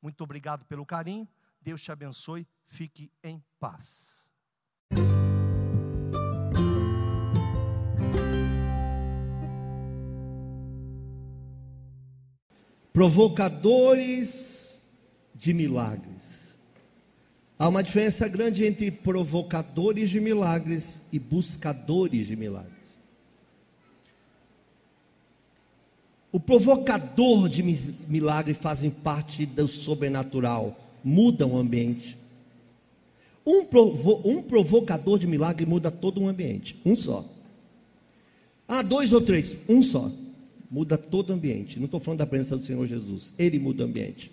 Muito obrigado pelo carinho. Deus te abençoe. Fique em paz. provocadores de milagres. Há uma diferença grande entre provocadores de milagres e buscadores de milagres. O provocador de milagre fazem parte do sobrenatural, muda o ambiente. Um, provo um provocador de milagre muda todo o ambiente, um só. Ah, dois ou três, um só muda todo o ambiente. Não estou falando da presença do Senhor Jesus, ele muda o ambiente.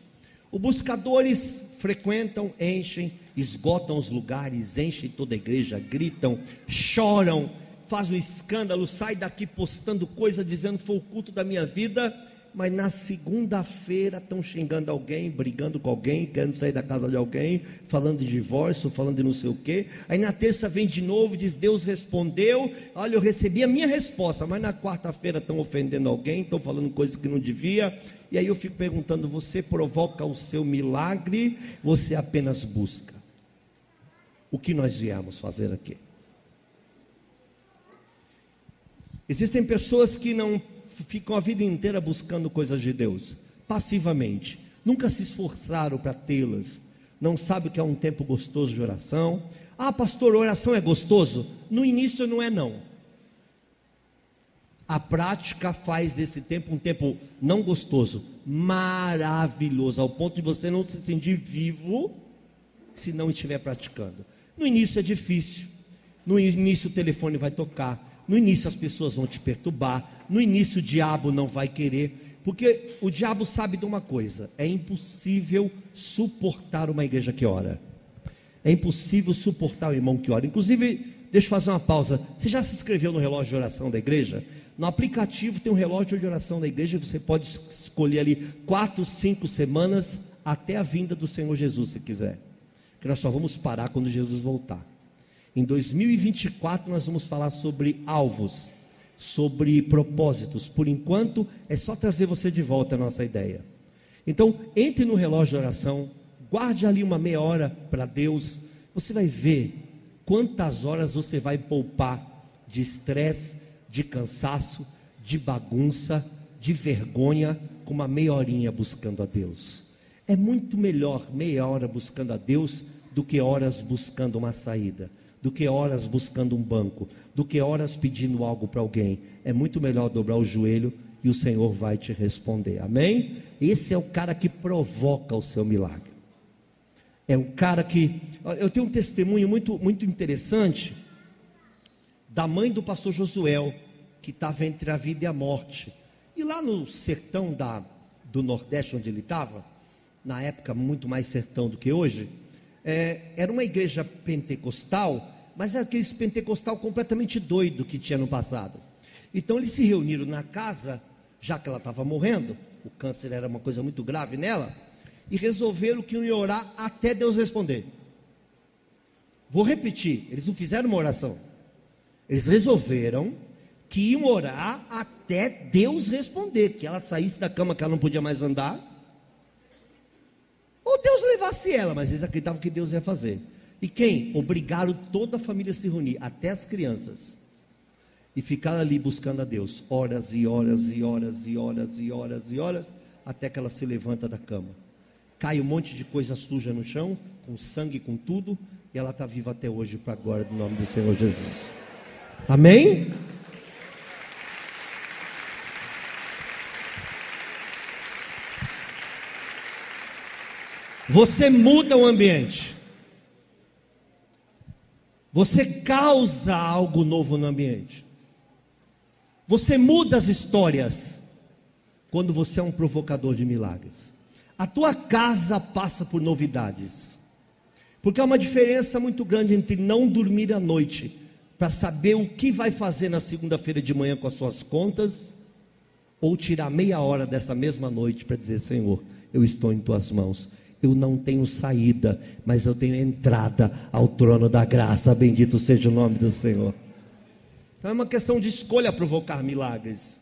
Os buscadores frequentam, enchem, esgotam os lugares, enchem toda a igreja, gritam, choram, fazem um escândalo, sai daqui postando coisa dizendo que foi o culto da minha vida mas na segunda-feira estão xingando alguém, brigando com alguém, querendo sair da casa de alguém, falando de divórcio, falando de não sei o quê. Aí na terça vem de novo, diz: Deus respondeu. Olha, eu recebi a minha resposta, mas na quarta-feira estão ofendendo alguém, estão falando coisas que não devia. E aí eu fico perguntando: você provoca o seu milagre, você apenas busca? O que nós viemos fazer aqui? Existem pessoas que não ficam a vida inteira buscando coisas de Deus, passivamente, nunca se esforçaram para tê-las, não sabe o que é um tempo gostoso de oração. Ah, pastor, oração é gostoso? No início não é não. A prática faz desse tempo um tempo não gostoso, maravilhoso, ao ponto de você não se sentir vivo se não estiver praticando. No início é difícil. No início o telefone vai tocar, no início as pessoas vão te perturbar, no início o diabo não vai querer, porque o diabo sabe de uma coisa: é impossível suportar uma igreja que ora. É impossível suportar o irmão que ora. Inclusive, deixa eu fazer uma pausa. Você já se inscreveu no relógio de oração da igreja? No aplicativo tem um relógio de oração da igreja, você pode escolher ali quatro, cinco semanas até a vinda do Senhor Jesus, se quiser. Que nós só vamos parar quando Jesus voltar. Em 2024 nós vamos falar sobre alvos, sobre propósitos. Por enquanto é só trazer você de volta a nossa ideia. Então, entre no relógio de oração, guarde ali uma meia hora para Deus. Você vai ver quantas horas você vai poupar de estresse, de cansaço, de bagunça, de vergonha, com uma meia horinha buscando a Deus. É muito melhor meia hora buscando a Deus do que horas buscando uma saída do que horas buscando um banco, do que horas pedindo algo para alguém. É muito melhor dobrar o joelho e o Senhor vai te responder. Amém? Esse é o cara que provoca o seu milagre. É o cara que. Eu tenho um testemunho muito, muito interessante da mãe do pastor Josuel, que estava entre a vida e a morte. E lá no sertão da, do Nordeste, onde ele estava, na época muito mais sertão do que hoje, é, era uma igreja pentecostal mas era aquele pentecostal completamente doido que tinha no passado. Então eles se reuniram na casa, já que ela estava morrendo, o câncer era uma coisa muito grave nela, e resolveram que iam orar até Deus responder. Vou repetir, eles não fizeram uma oração. Eles resolveram que iam orar até Deus responder, que ela saísse da cama que ela não podia mais andar, ou Deus levasse ela, mas eles acreditavam que Deus ia fazer. E quem? Obrigaram toda a família a se reunir, até as crianças. E ficar ali buscando a Deus, horas e horas e horas e horas e horas e horas, até que ela se levanta da cama. Cai um monte de coisa suja no chão, com sangue, com tudo. e ela está viva até hoje para a glória do nome do Senhor Jesus. Amém? Você muda o ambiente. Você causa algo novo no ambiente. Você muda as histórias quando você é um provocador de milagres. A tua casa passa por novidades. Porque há uma diferença muito grande entre não dormir à noite para saber o que vai fazer na segunda-feira de manhã com as suas contas ou tirar meia hora dessa mesma noite para dizer: Senhor, eu estou em tuas mãos eu não tenho saída, mas eu tenho entrada ao trono da graça. Bendito seja o nome do Senhor. Então é uma questão de escolha provocar milagres.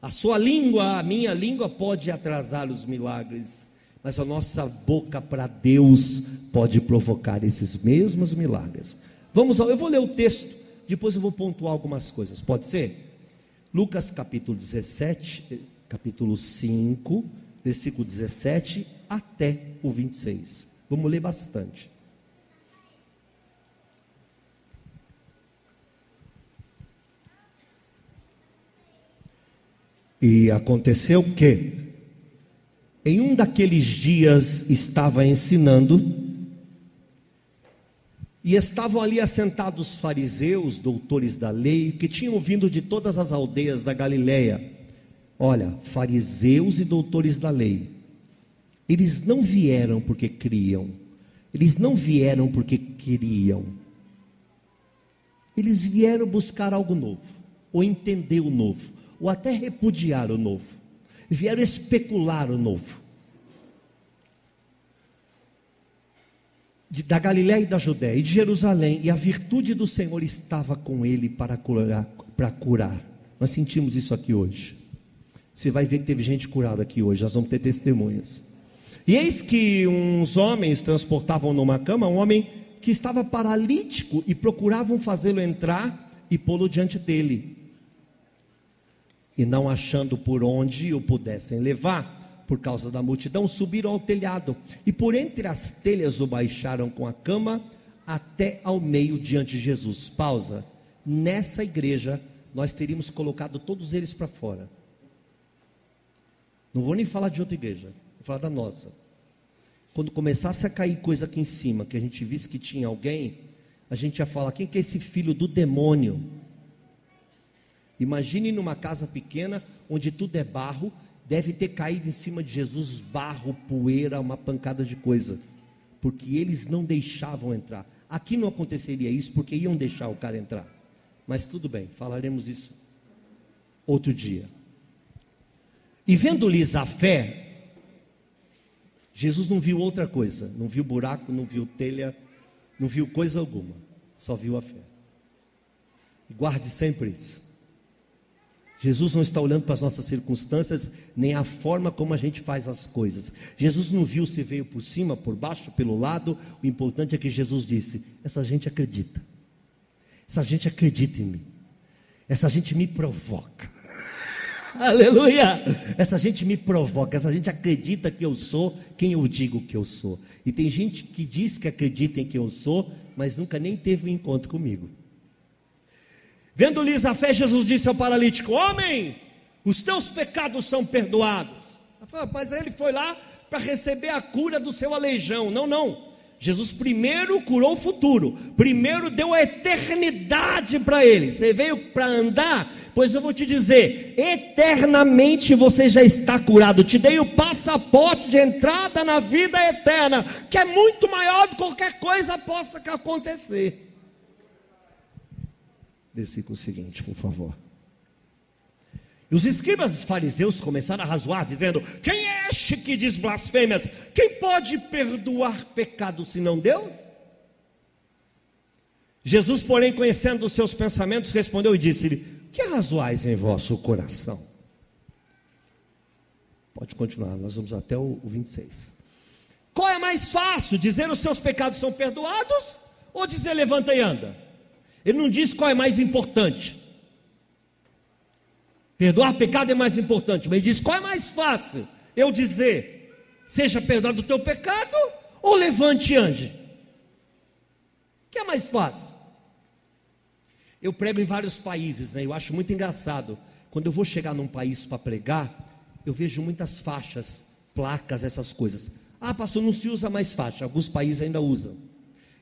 A sua língua, a minha língua pode atrasar os milagres, mas a nossa boca para Deus pode provocar esses mesmos milagres. Vamos eu vou ler o texto, depois eu vou pontuar algumas coisas. Pode ser? Lucas capítulo 17, eh, capítulo 5, versículo 17 até o 26. Vamos ler bastante. E aconteceu que, em um daqueles dias, estava ensinando, e estavam ali assentados fariseus, doutores da lei, que tinham vindo de todas as aldeias da Galileia. Olha, fariseus e doutores da lei eles não vieram porque criam, eles não vieram porque queriam, eles vieram buscar algo novo, ou entender o novo, ou até repudiar o novo, vieram especular o novo. De, da Galiléia e da Judéia e de Jerusalém, e a virtude do Senhor estava com ele para curar, para curar. Nós sentimos isso aqui hoje. Você vai ver que teve gente curada aqui hoje, nós vamos ter testemunhos. E eis que uns homens transportavam numa cama um homem que estava paralítico e procuravam fazê-lo entrar e pô-lo diante dele. E não achando por onde o pudessem levar, por causa da multidão, subiram ao telhado e por entre as telhas o baixaram com a cama até ao meio diante de Jesus. Pausa. Nessa igreja nós teríamos colocado todos eles para fora. Não vou nem falar de outra igreja. Vou falar da nossa. Quando começasse a cair coisa aqui em cima, que a gente visse que tinha alguém, a gente ia falar: quem que é esse filho do demônio? Imagine numa casa pequena, onde tudo é barro, deve ter caído em cima de Jesus barro, poeira, uma pancada de coisa, porque eles não deixavam entrar. Aqui não aconteceria isso, porque iam deixar o cara entrar. Mas tudo bem, falaremos isso outro dia. E vendo-lhes a fé, Jesus não viu outra coisa, não viu buraco, não viu telha, não viu coisa alguma, só viu a fé. E guarde sempre isso. Jesus não está olhando para as nossas circunstâncias, nem a forma como a gente faz as coisas. Jesus não viu se veio por cima, por baixo, pelo lado. O importante é que Jesus disse: essa gente acredita. Essa gente acredita em mim. Essa gente me provoca. Aleluia! Essa gente me provoca, essa gente acredita que eu sou quem eu digo que eu sou. E tem gente que diz que acredita em quem eu sou, mas nunca nem teve um encontro comigo. Vendo-lhes a fé, Jesus disse ao paralítico: Homem, os teus pecados são perdoados. Mas ele foi lá para receber a cura do seu aleijão. Não, não. Jesus primeiro curou o futuro, primeiro deu a eternidade para ele. Você veio para andar, pois eu vou te dizer: eternamente você já está curado. Te dei o passaporte de entrada na vida eterna, que é muito maior do que qualquer coisa possa acontecer. Versículo seguinte, por favor. E os escribas e fariseus começaram a razoar, dizendo: Quem é este que diz blasfêmias? Quem pode perdoar pecados senão Deus? Jesus, porém, conhecendo os seus pensamentos, respondeu e disse-lhe: Que razoais em vosso coração? Pode continuar, nós vamos até o 26. Qual é mais fácil, dizer os seus pecados são perdoados ou dizer levanta e anda? Ele não diz qual é mais importante. Perdoar pecado é mais importante, mas ele diz: qual é mais fácil? Eu dizer, seja perdoado o teu pecado, ou levante e ande. que é mais fácil? Eu prego em vários países, né? Eu acho muito engraçado. Quando eu vou chegar num país para pregar, eu vejo muitas faixas, placas, essas coisas. Ah, pastor, não se usa mais faixa. Alguns países ainda usam.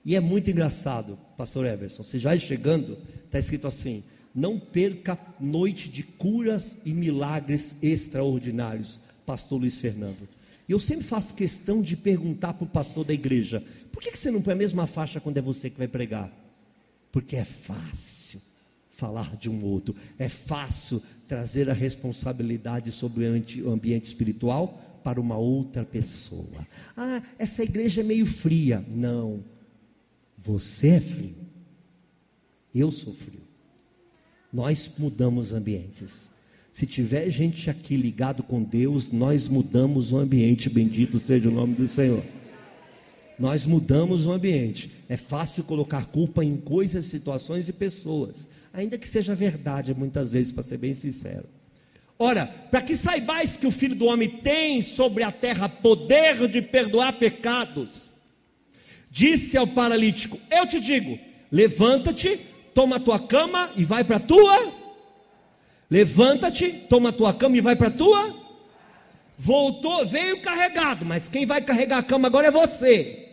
E é muito engraçado, pastor Everson. Você já chegando, está escrito assim: não perca noite de curas e milagres extraordinários, pastor Luiz Fernando. Eu sempre faço questão de perguntar para o pastor da igreja: por que você não põe a mesma faixa quando é você que vai pregar? Porque é fácil falar de um outro, é fácil trazer a responsabilidade sobre o ambiente espiritual para uma outra pessoa. Ah, essa igreja é meio fria. Não, você é frio, eu sou frio. Nós mudamos ambientes. Se tiver gente aqui ligado com Deus, nós mudamos o ambiente. Bendito seja o nome do Senhor. Nós mudamos o ambiente. É fácil colocar culpa em coisas, situações e pessoas, ainda que seja verdade muitas vezes, para ser bem sincero. Ora, para que saibais que o Filho do Homem tem sobre a terra poder de perdoar pecados, disse ao paralítico: Eu te digo, levanta-te, toma a tua cama e vai para a tua. Levanta-te, toma a tua cama e vai para a tua. Voltou, veio carregado, mas quem vai carregar a cama agora é você.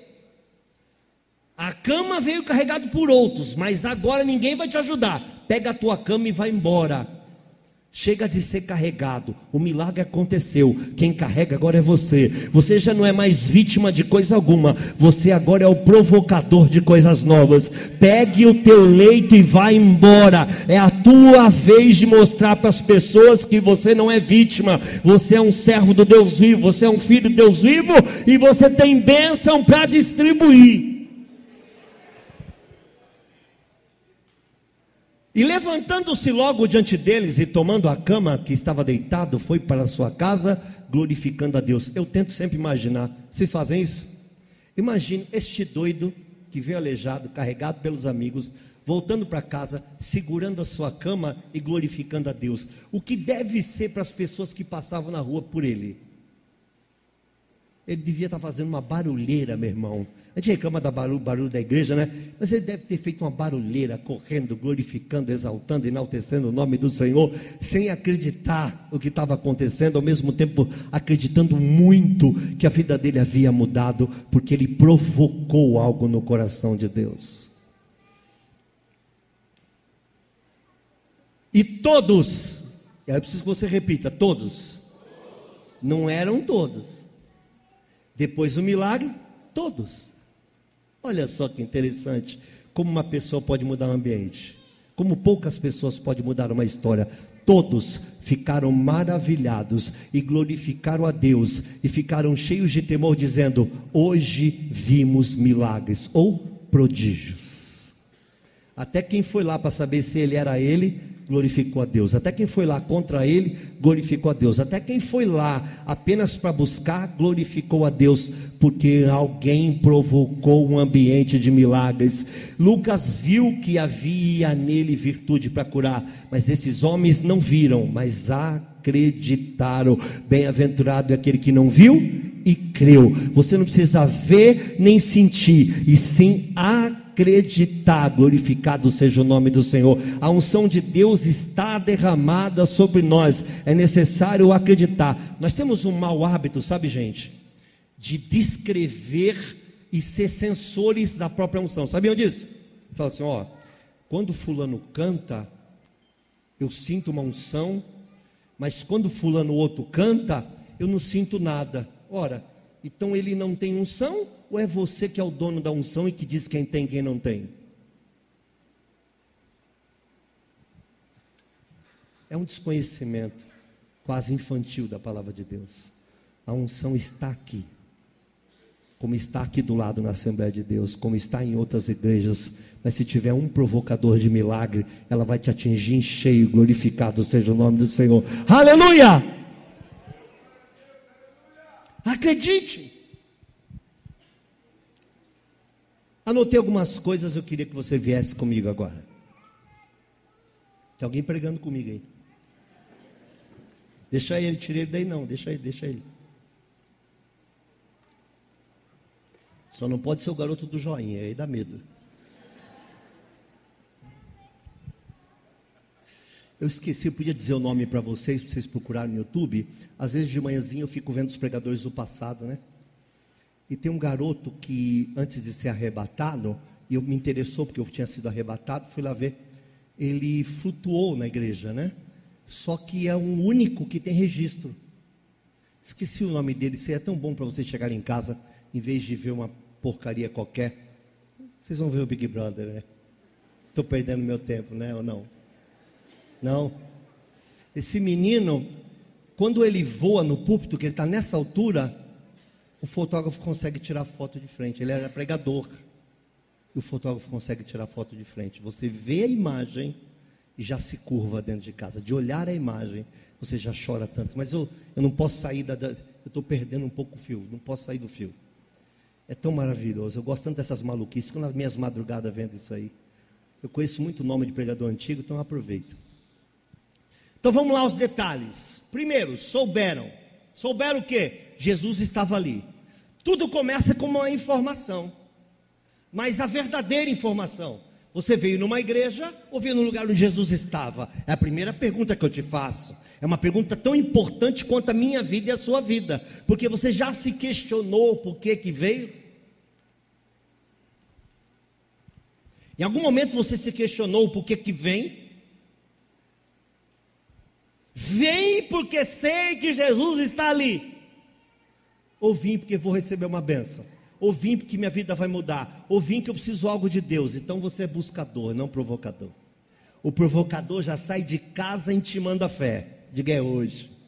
A cama veio carregado por outros, mas agora ninguém vai te ajudar. Pega a tua cama e vai embora. Chega de ser carregado, o milagre aconteceu. Quem carrega agora é você. Você já não é mais vítima de coisa alguma, você agora é o provocador de coisas novas. Pegue o teu leito e vá embora. É a tua vez de mostrar para as pessoas que você não é vítima, você é um servo do Deus vivo, você é um filho do Deus vivo e você tem bênção para distribuir. E levantando-se logo diante deles e tomando a cama que estava deitado, foi para sua casa, glorificando a Deus. Eu tento sempre imaginar. Vocês fazem isso? Imagine este doido que veio aleijado, carregado pelos amigos, voltando para casa, segurando a sua cama e glorificando a Deus. O que deve ser para as pessoas que passavam na rua por ele? Ele devia estar fazendo uma barulheira, meu irmão. A gente reclama do barulho, barulho da igreja, né? Mas ele deve ter feito uma barulheira, correndo, glorificando, exaltando, enaltecendo o nome do Senhor, sem acreditar o que estava acontecendo, ao mesmo tempo acreditando muito que a vida dele havia mudado, porque ele provocou algo no coração de Deus. E todos, é preciso que você repita, todos, não eram todos. Depois do milagre, todos. Olha só que interessante, como uma pessoa pode mudar o ambiente, como poucas pessoas podem mudar uma história. Todos ficaram maravilhados e glorificaram a Deus e ficaram cheios de temor, dizendo: Hoje vimos milagres ou prodígios. Até quem foi lá para saber se ele era ele, glorificou a Deus. Até quem foi lá contra ele, glorificou a Deus. Até quem foi lá apenas para buscar, glorificou a Deus, porque alguém provocou um ambiente de milagres. Lucas viu que havia nele virtude para curar, mas esses homens não viram, mas acreditaram. Bem-aventurado é aquele que não viu e creu. Você não precisa ver nem sentir, e sim acreditar acreditar, glorificado seja o nome do Senhor. A unção de Deus está derramada sobre nós, é necessário acreditar. Nós temos um mau hábito, sabe, gente, de descrever e ser sensores da própria unção. Sabiam disso? Fala assim, ó, quando fulano canta, eu sinto uma unção, mas quando fulano outro canta, eu não sinto nada. Ora, então ele não tem unção ou é você que é o dono da unção e que diz quem tem e quem não tem? É um desconhecimento quase infantil da palavra de Deus. A unção está aqui, como está aqui do lado na Assembleia de Deus, como está em outras igrejas. Mas se tiver um provocador de milagre, ela vai te atingir em cheio, glorificado seja o nome do Senhor. Aleluia! Acredite! Anotei algumas coisas, eu queria que você viesse comigo agora. Tem alguém pregando comigo aí? Deixa ele, tirei ele daí não, deixa ele, deixa ele. Só não pode ser o garoto do joinha, aí dá medo. Eu esqueci, eu podia dizer o nome para vocês, para vocês procurarem no YouTube. Às vezes de manhãzinho eu fico vendo os pregadores do passado, né? E tem um garoto que, antes de ser arrebatado, e eu me interessou porque eu tinha sido arrebatado, fui lá ver. Ele flutuou na igreja, né? Só que é um único que tem registro. Esqueci o nome dele. Seria tão bom para vocês chegarem em casa, em vez de ver uma porcaria qualquer. Vocês vão ver o Big Brother, né? Estou perdendo meu tempo, né? Ou não? Não. Esse menino, quando ele voa no púlpito, que ele está nessa altura, o fotógrafo consegue tirar foto de frente. Ele era pregador. E o fotógrafo consegue tirar foto de frente. Você vê a imagem e já se curva dentro de casa. De olhar a imagem, você já chora tanto. Mas eu, eu não posso sair da. da eu estou perdendo um pouco o fio. Não posso sair do fio. É tão maravilhoso. Eu gosto tanto dessas maluquices. Quando as minhas madrugadas vendo isso aí. Eu conheço muito nome de pregador antigo, então aproveito. Então vamos lá aos detalhes. Primeiro, souberam. Souberam o que? Jesus estava ali. Tudo começa com uma informação. Mas a verdadeira informação. Você veio numa igreja ou veio no lugar onde Jesus estava? É a primeira pergunta que eu te faço. É uma pergunta tão importante quanto a minha vida e a sua vida. Porque você já se questionou por que que veio? Em algum momento você se questionou por que que vem? Vem porque sei que Jesus está ali. Ou vim porque vou receber uma benção. Ou vim porque minha vida vai mudar. Ou vim que eu preciso algo de Deus. Então você é buscador, não provocador. O provocador já sai de casa intimando a fé. Diga é hoje.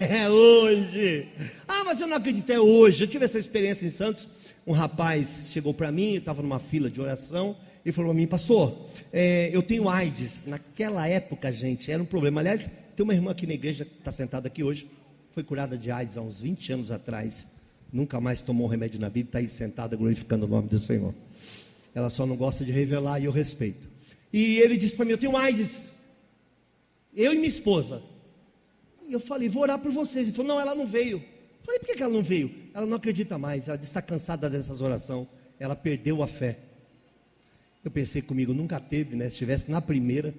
É hoje. Ah, mas eu não acredito, é hoje. Eu tive essa experiência em Santos. Um rapaz chegou para mim, estava numa fila de oração. Ele falou a mim, pastor, é, eu tenho AIDS. Naquela época, gente, era um problema. Aliás, tem uma irmã aqui na igreja que está sentada aqui hoje, foi curada de AIDS há uns 20 anos atrás. Nunca mais tomou remédio na vida, está aí sentada glorificando o nome do Senhor. Ela só não gosta de revelar e eu respeito. E ele disse para mim: Eu tenho AIDS. Eu e minha esposa. E eu falei: Vou orar por vocês. Ele falou: Não, ela não veio. Eu falei: Por que ela não veio? Ela não acredita mais. Ela está cansada dessas orações. Ela perdeu a fé. Eu pensei comigo, nunca teve, né? Se estivesse na primeira,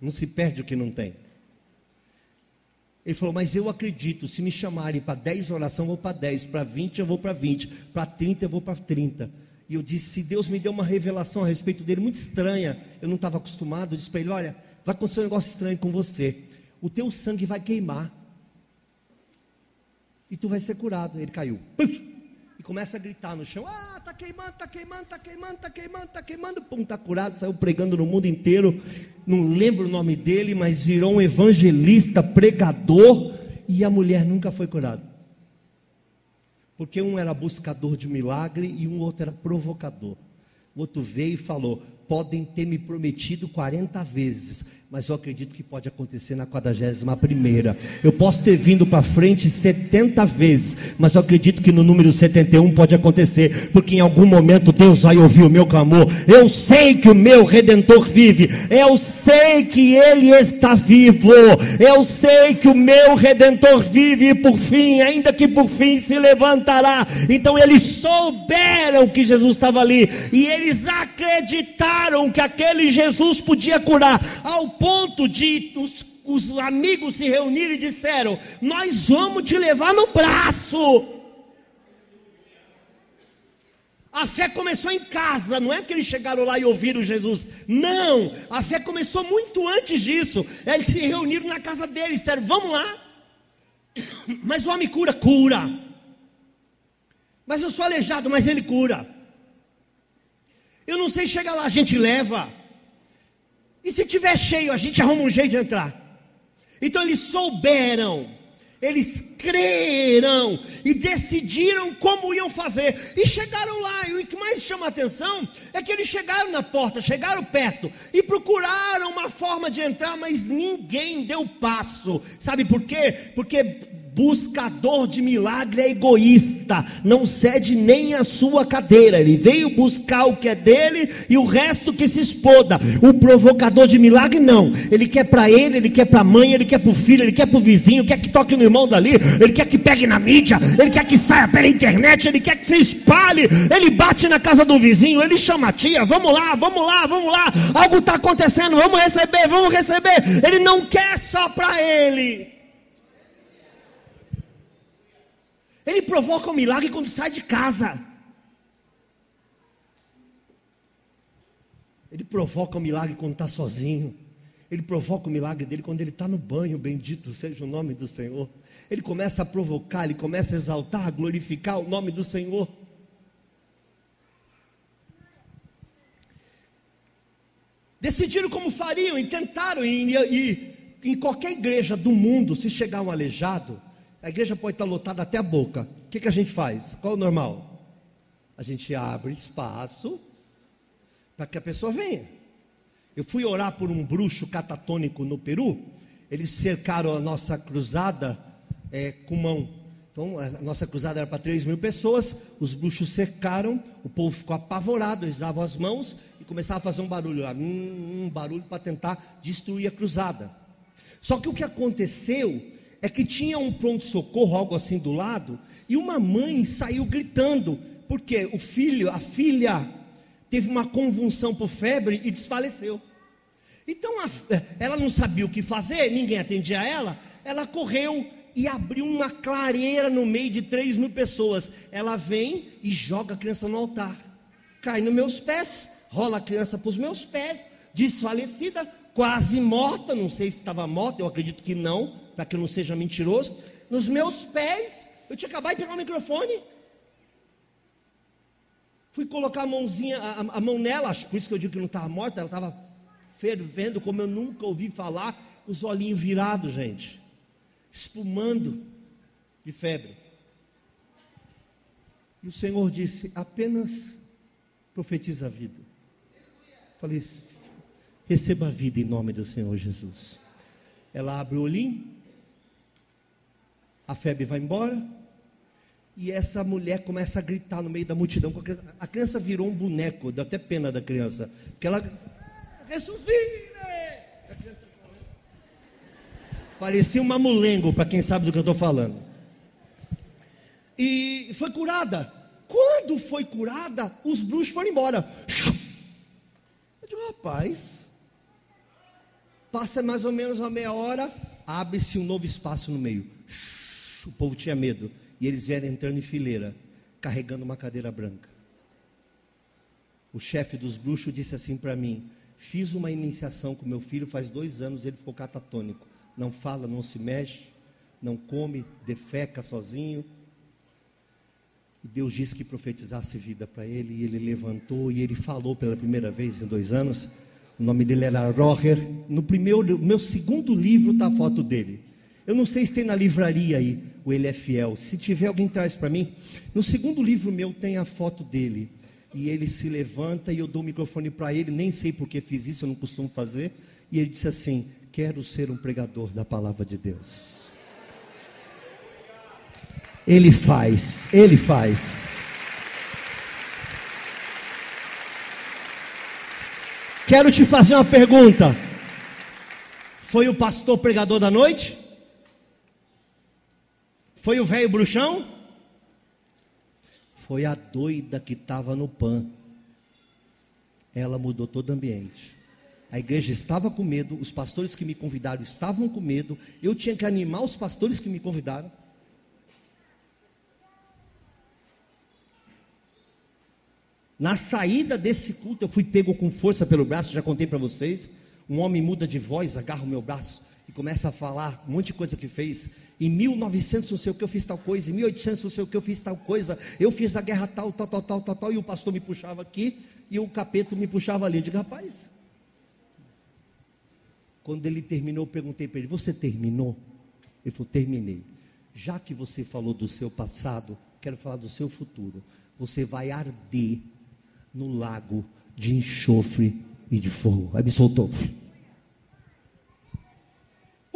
não se perde o que não tem. Ele falou, mas eu acredito, se me chamarem para 10 orações, eu vou para 10, para 20 eu vou para 20, para 30 eu vou para 30. E eu disse, se Deus me deu uma revelação a respeito dele, muito estranha, eu não estava acostumado, eu disse para ele, olha, vai acontecer um negócio estranho com você, o teu sangue vai queimar, e tu vai ser curado. Ele caiu, e começa a gritar no chão, ah, tá queimando, tá queimando, tá queimando, tá queimando, tá queimando. Pum, tá curado, saiu pregando no mundo inteiro. Não lembro o nome dele, mas virou um evangelista, pregador. E a mulher nunca foi curada. Porque um era buscador de milagre e um outro era provocador. O outro veio e falou: podem ter me prometido 40 vezes, mas eu acredito que pode acontecer na 41 primeira. Eu posso ter vindo para frente 70 vezes, mas eu acredito que no número 71 pode acontecer, porque em algum momento Deus vai ouvir o meu clamor. Eu sei que o meu redentor vive. Eu sei que ele está vivo. Eu sei que o meu redentor vive e por fim, ainda que por fim se levantará. Então eles souberam que Jesus estava ali e eles acreditaram que aquele Jesus podia curar ao ponto de os, os amigos se reunirem e disseram: Nós vamos te levar no braço. A fé começou em casa, não é que eles chegaram lá e ouviram Jesus. Não, a fé começou muito antes disso. Eles se reuniram na casa deles, disseram: Vamos lá. Mas o homem cura, cura. Mas eu sou aleijado, mas ele cura. Eu não sei chegar lá, a gente leva. E se tiver cheio, a gente arruma um jeito de entrar. Então eles souberam, eles creram e decidiram como iam fazer. E chegaram lá, e o que mais chama a atenção é que eles chegaram na porta, chegaram perto e procuraram uma forma de entrar, mas ninguém deu passo. Sabe por quê? Porque Buscador de milagre é egoísta, não cede nem a sua cadeira. Ele veio buscar o que é dele e o resto que se exploda. O provocador de milagre não. Ele quer para ele, ele quer para a mãe, ele quer para o filho, ele quer para o vizinho, quer que toque no irmão dali, ele quer que pegue na mídia, ele quer que saia pela internet, ele quer que se espalhe. Ele bate na casa do vizinho, ele chama a tia, vamos lá, vamos lá, vamos lá. Algo está acontecendo, vamos receber, vamos receber. Ele não quer só para ele. Ele provoca um milagre quando sai de casa. Ele provoca um milagre quando está sozinho. Ele provoca o milagre dele quando ele está no banho, bendito seja o nome do Senhor. Ele começa a provocar, ele começa a exaltar, a glorificar o nome do Senhor. Decidiram como fariam e tentaram, e, e em qualquer igreja do mundo, se chegar um aleijado, a igreja pode estar lotada até a boca. O que, que a gente faz? Qual é o normal? A gente abre espaço para que a pessoa venha. Eu fui orar por um bruxo catatônico no Peru. Eles cercaram a nossa cruzada é, com mão. Então, a nossa cruzada era para 3 mil pessoas. Os bruxos cercaram, o povo ficou apavorado. Eles davam as mãos e começavam a fazer um barulho lá, um, um barulho para tentar destruir a cruzada. Só que o que aconteceu é que tinha um pronto-socorro, algo assim do lado, e uma mãe saiu gritando, porque o filho, a filha, teve uma convulsão por febre e desfaleceu. Então a, ela não sabia o que fazer, ninguém atendia ela, ela correu e abriu uma clareira no meio de três mil pessoas. Ela vem e joga a criança no altar, cai nos meus pés, rola a criança para os meus pés, desfalecida, quase morta, não sei se estava morta, eu acredito que não, para que eu não seja mentiroso, nos meus pés, eu tinha acabado de pegar o microfone. Fui colocar a mãozinha, a, a mão nela, por isso que eu digo que não estava morta, ela estava fervendo, como eu nunca ouvi falar, os olhinhos virados, gente, espumando de febre. E o Senhor disse: apenas profetiza a vida. Falei: receba a vida em nome do Senhor Jesus. Ela abre o olhinho, a febre vai embora. E essa mulher começa a gritar no meio da multidão. A criança virou um boneco, dá até pena da criança. Porque ela. Ressuscite! Parecia um mamulengo, para quem sabe do que eu estou falando. E foi curada. Quando foi curada, os bruxos foram embora. Eu digo, rapaz, passa mais ou menos uma meia hora, abre-se um novo espaço no meio o povo tinha medo. E eles vieram entrando em fileira, carregando uma cadeira branca. O chefe dos bruxos disse assim para mim: Fiz uma iniciação com meu filho faz dois anos, ele ficou catatônico. Não fala, não se mexe, não come, defeca sozinho. E Deus disse que profetizasse vida para ele, e ele levantou e ele falou pela primeira vez em dois anos. O nome dele era Roger. No primeiro, meu segundo livro está a foto dele. Eu não sei se tem na livraria aí o Ele é Fiel. Se tiver, alguém traz para mim. No segundo livro meu tem a foto dele. E ele se levanta e eu dou o microfone para ele. Nem sei por que fiz isso, eu não costumo fazer. E ele disse assim: Quero ser um pregador da palavra de Deus. Ele faz, ele faz. Quero te fazer uma pergunta. Foi o pastor pregador da noite? Foi o velho bruxão? Foi a doida que estava no pan. Ela mudou todo o ambiente. A igreja estava com medo, os pastores que me convidaram estavam com medo, eu tinha que animar os pastores que me convidaram. Na saída desse culto, eu fui pego com força pelo braço, já contei para vocês. Um homem muda de voz, agarra o meu braço e começa a falar um monte de coisa que fez. Em 1900 não sei o que eu fiz tal coisa, em 1800 não sei o que eu fiz tal coisa, eu fiz a guerra tal, tal, tal, tal, tal, tal, e o pastor me puxava aqui e o capeta me puxava ali. Eu digo, rapaz, quando ele terminou, eu perguntei para ele: Você terminou? Ele falou: Terminei. Já que você falou do seu passado, quero falar do seu futuro. Você vai arder no lago de enxofre e de fogo. Aí me soltou.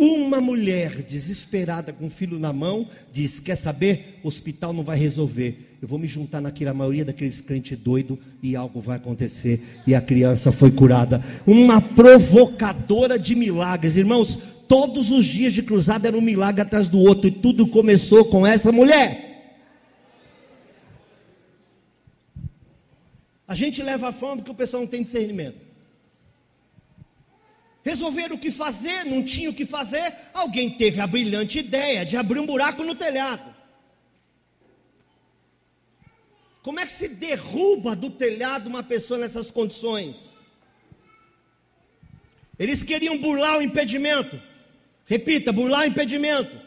Uma mulher desesperada com o filho na mão diz: Quer saber? O hospital não vai resolver. Eu vou me juntar naquela maioria daqueles crentes doidos e algo vai acontecer. E a criança foi curada. Uma provocadora de milagres, irmãos. Todos os dias de cruzada era um milagre atrás do outro, e tudo começou com essa mulher. A gente leva a fama porque o pessoal não tem discernimento. Resolveram o que fazer, não tinha o que fazer. Alguém teve a brilhante ideia de abrir um buraco no telhado. Como é que se derruba do telhado uma pessoa nessas condições? Eles queriam burlar o impedimento. Repita, burlar o impedimento.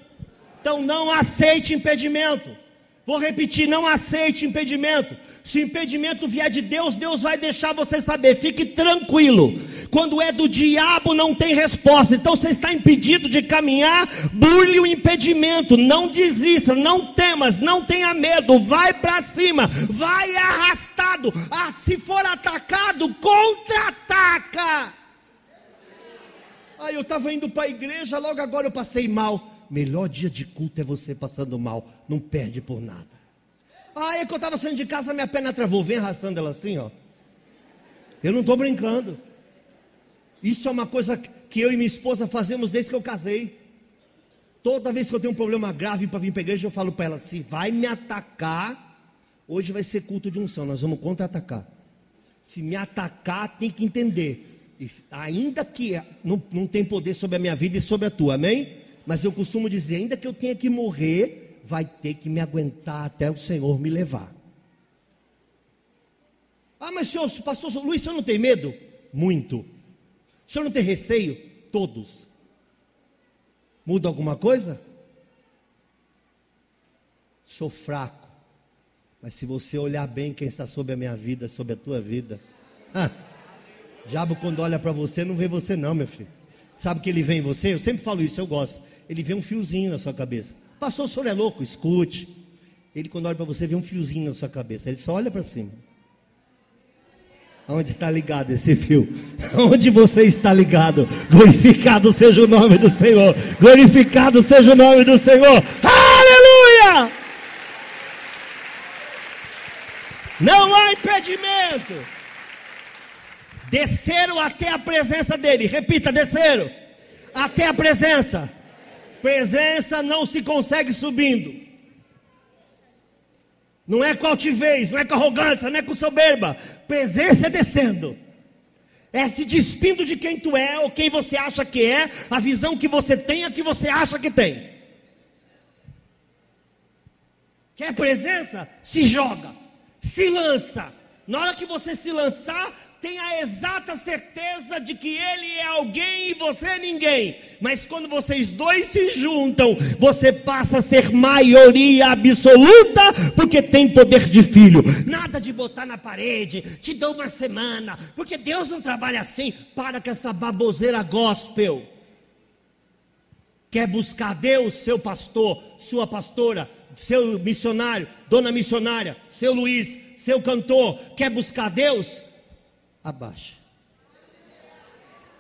Então não aceite impedimento. Vou repetir, não aceite impedimento. Se o impedimento vier de Deus, Deus vai deixar você saber. Fique tranquilo. Quando é do diabo, não tem resposta. Então você está impedido de caminhar, burle o impedimento. Não desista, não temas, não tenha medo. Vai para cima, vai arrastado. Ah, se for atacado, contra-ataca. Ah, eu estava indo para a igreja, logo agora eu passei mal. Melhor dia de culto é você passando mal. Não perde por nada. Ah, é que eu estava saindo de casa, minha perna travou. Vem arrastando ela assim, ó. Eu não estou brincando. Isso é uma coisa que eu e minha esposa fazemos desde que eu casei. Toda vez que eu tenho um problema grave para vir para a igreja, eu falo para ela: se vai me atacar, hoje vai ser culto de unção, nós vamos contra-atacar. Se me atacar, tem que entender. Ainda que não, não tem poder sobre a minha vida e sobre a tua, amém? Mas eu costumo dizer: ainda que eu tenha que morrer, vai ter que me aguentar até o Senhor me levar. Ah, mas senhor, pastor Luiz, o senhor não tem medo? Muito. O senhor não tem receio? Todos. Muda alguma coisa? Sou fraco. Mas se você olhar bem quem está sobre a minha vida, sobre a tua vida. Ah, diabo quando olha para você, não vê você não, meu filho. Sabe que ele vê em você? Eu sempre falo isso, eu gosto. Ele vê um fiozinho na sua cabeça. Pastor, o senhor é louco? Escute. Ele, quando olha para você, vê um fiozinho na sua cabeça. Ele só olha para cima. Onde está ligado esse fio? Onde você está ligado? Glorificado seja o nome do Senhor. Glorificado seja o nome do Senhor. Aleluia! Não há impedimento. Desceram até a presença dele. Repita: desceram até a presença. Presença não se consegue subindo. Não é com altivez, não é com arrogância, não é com soberba. Presença é descendo. É se despindo de quem tu é ou quem você acha que é, a visão que você tem, a que você acha que tem. Quer presença? Se joga, se lança. Na hora que você se lançar, tem a exata certeza de que ele é alguém e você é ninguém. Mas quando vocês dois se juntam, você passa a ser maioria absoluta, porque tem poder de filho. Nada de botar na parede, te dou uma semana, porque Deus não trabalha assim. Para com essa baboseira gospel. Quer buscar Deus, seu pastor, sua pastora, seu missionário, dona missionária, seu Luiz, seu cantor, quer buscar Deus? Abaixa.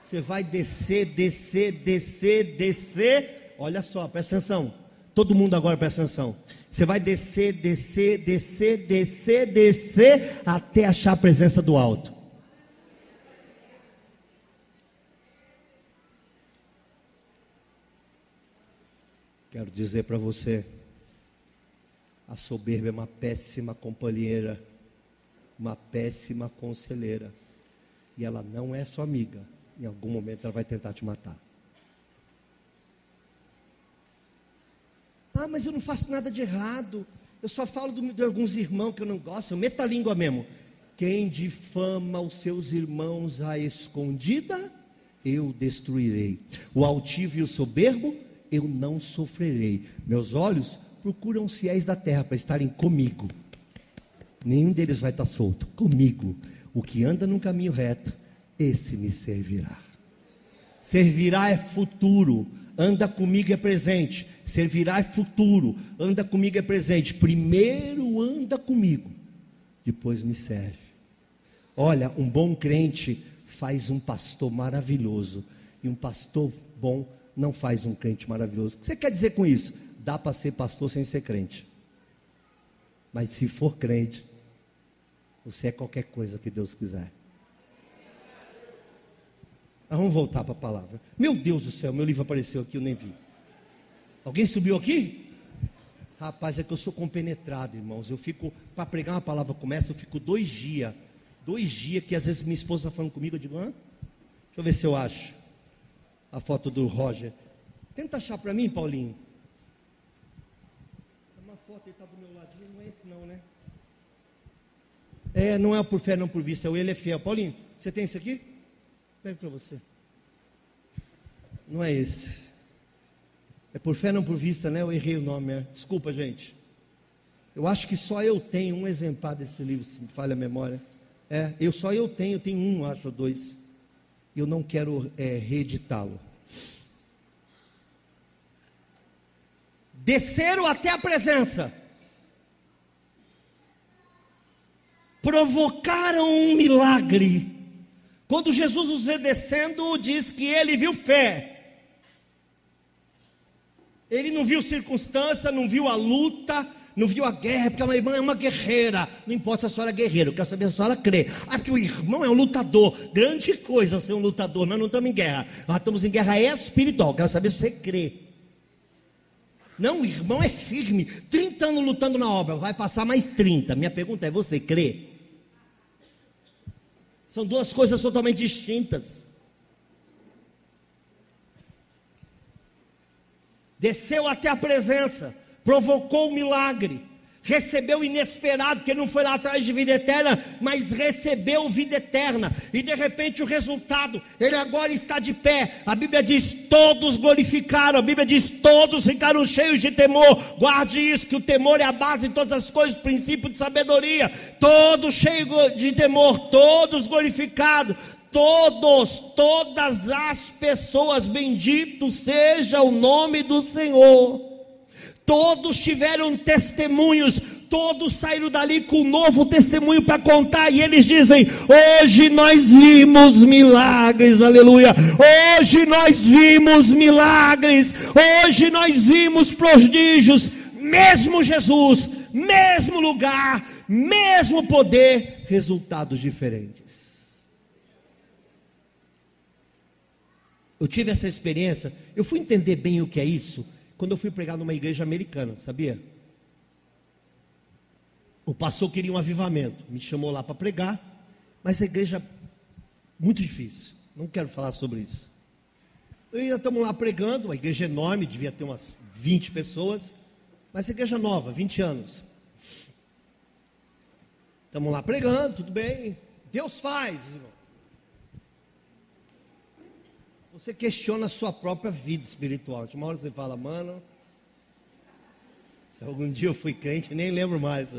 Você vai descer, descer, descer, descer. Olha só, presta atenção. Todo mundo agora presta atenção. Você vai descer, descer, descer, descer, descer, até achar a presença do alto. Quero dizer para você, a soberba é uma péssima companheira, uma péssima conselheira e ela não é sua amiga. Em algum momento ela vai tentar te matar. Ah, mas eu não faço nada de errado. Eu só falo de alguns irmãos que eu não gosto. Eu meto a língua mesmo. Quem difama os seus irmãos à escondida, eu destruirei. O altivo e o soberbo, eu não sofrerei. Meus olhos procuram os fiéis da terra para estarem comigo. Nenhum deles vai estar solto. Comigo. O que anda no caminho reto, esse me servirá. Servirá é futuro, anda comigo é presente. Servirá é futuro, anda comigo é presente. Primeiro anda comigo, depois me serve. Olha, um bom crente faz um pastor maravilhoso, e um pastor bom não faz um crente maravilhoso. O que você quer dizer com isso? Dá para ser pastor sem ser crente. Mas se for crente, você é qualquer coisa que Deus quiser. Mas vamos voltar para a palavra. Meu Deus do céu, meu livro apareceu aqui, eu nem vi. Alguém subiu aqui? Rapaz, é que eu sou compenetrado, irmãos. Eu fico, para pregar uma palavra como essa, eu fico dois dias. Dois dias que às vezes minha esposa está falando comigo, eu digo, hã? Deixa eu ver se eu acho. A foto do Roger. Tenta achar para mim, Paulinho. Uma foto, ele está do meu ladinho, não é esse não, né? É, não é por fé, não por vista, é o ele é fiel. Paulinho, você tem esse aqui? Pega para você. Não é esse. É por fé, não por vista, né? Eu errei o nome. É. Desculpa, gente. Eu acho que só eu tenho um exemplar desse livro, se me falha a memória. É, eu só eu tenho, tenho um, acho, dois. Eu não quero é, reeditá-lo. Desceram até a presença. Provocaram um milagre. Quando Jesus os vê descendo, diz que ele viu fé. Ele não viu circunstância, não viu a luta, não viu a guerra, porque a irmã é uma guerreira. Não importa se a senhora é guerreira, eu quero saber se a senhora crê. Ah, porque o irmão é um lutador. Grande coisa ser um lutador. Nós não estamos em guerra. Nós estamos em guerra espiritual. Quero saber se você crê. Não, o irmão é firme. 30 anos lutando na obra. Vai passar mais 30. Minha pergunta é: você crê? São duas coisas totalmente distintas. desceu até a presença, provocou o milagre, recebeu inesperado, que não foi lá atrás de vida eterna, mas recebeu vida eterna, e de repente o resultado, ele agora está de pé. A Bíblia diz: todos glorificaram, a Bíblia diz: todos ficaram cheios de temor. Guarde isso, que o temor é a base de todas as coisas, o princípio de sabedoria. Todos cheios de temor, todos glorificados, todos, todas as pessoas, bendito seja o nome do Senhor. Todos tiveram testemunhos, todos saíram dali com um novo testemunho para contar, e eles dizem: Hoje nós vimos milagres, aleluia. Hoje nós vimos milagres, hoje nós vimos prodígios, mesmo Jesus, mesmo lugar, mesmo poder, resultados diferentes. Eu tive essa experiência. Eu fui entender bem o que é isso quando eu fui pregar numa igreja americana, sabia? O pastor queria um avivamento, me chamou lá para pregar, mas a igreja muito difícil. Não quero falar sobre isso. E ainda estamos lá pregando, a igreja é enorme, devia ter umas 20 pessoas, mas igreja nova, 20 anos. Estamos lá pregando, tudo bem. Deus faz, irmão. Você questiona a sua própria vida espiritual. Uma hora você fala, mano, se algum dia eu fui crente, nem lembro mais.